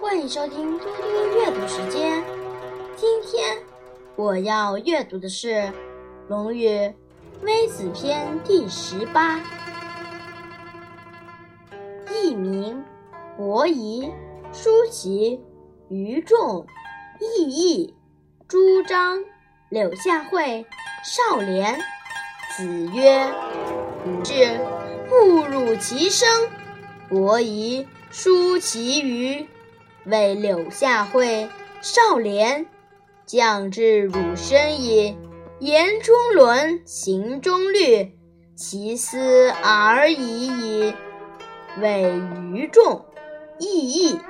欢迎收听嘟嘟阅读时间。今天我要阅读的是《论语·微子篇》第十八。佚名，伯夷，叔齐，于仲，佚义，朱张，柳下惠，少年。子曰：“吾志不辱其身。”伯夷，叔齐，于。为柳下惠，少年。”将至汝身矣，言中伦，行中律，其斯而已矣。谓于仲、羿益，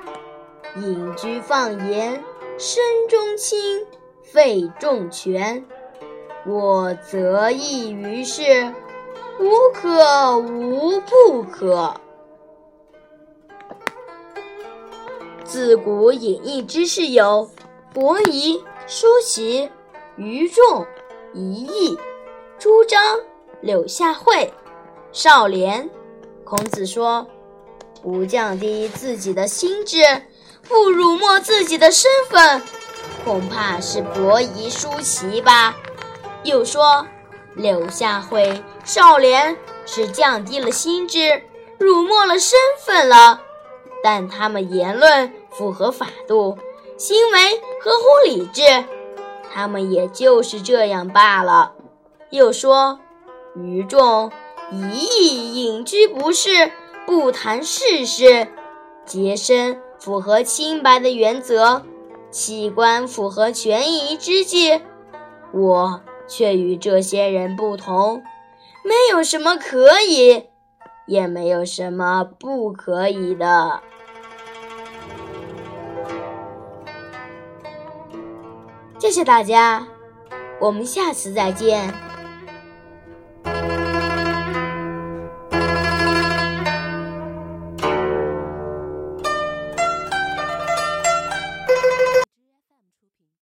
隐居放言，声中轻，费仲权。我择异于世，无可无不可。自古隐逸之士有伯夷。叔齐、于仲、一益、朱张、柳下惠、少年。孔子说：“不降低自己的心智，不辱没自己的身份，恐怕是伯夷、叔齐吧。”又说：“柳下惠、少年是降低了心智，辱没了身份了，但他们言论符合法度。”行为合乎理智，他们也就是这样罢了。又说，愚众一意隐居不仕，不谈世事，洁身符合清白的原则，器官符合权宜之计。我却与这些人不同，没有什么可以，也没有什么不可以的。谢谢大家，我们下次再见。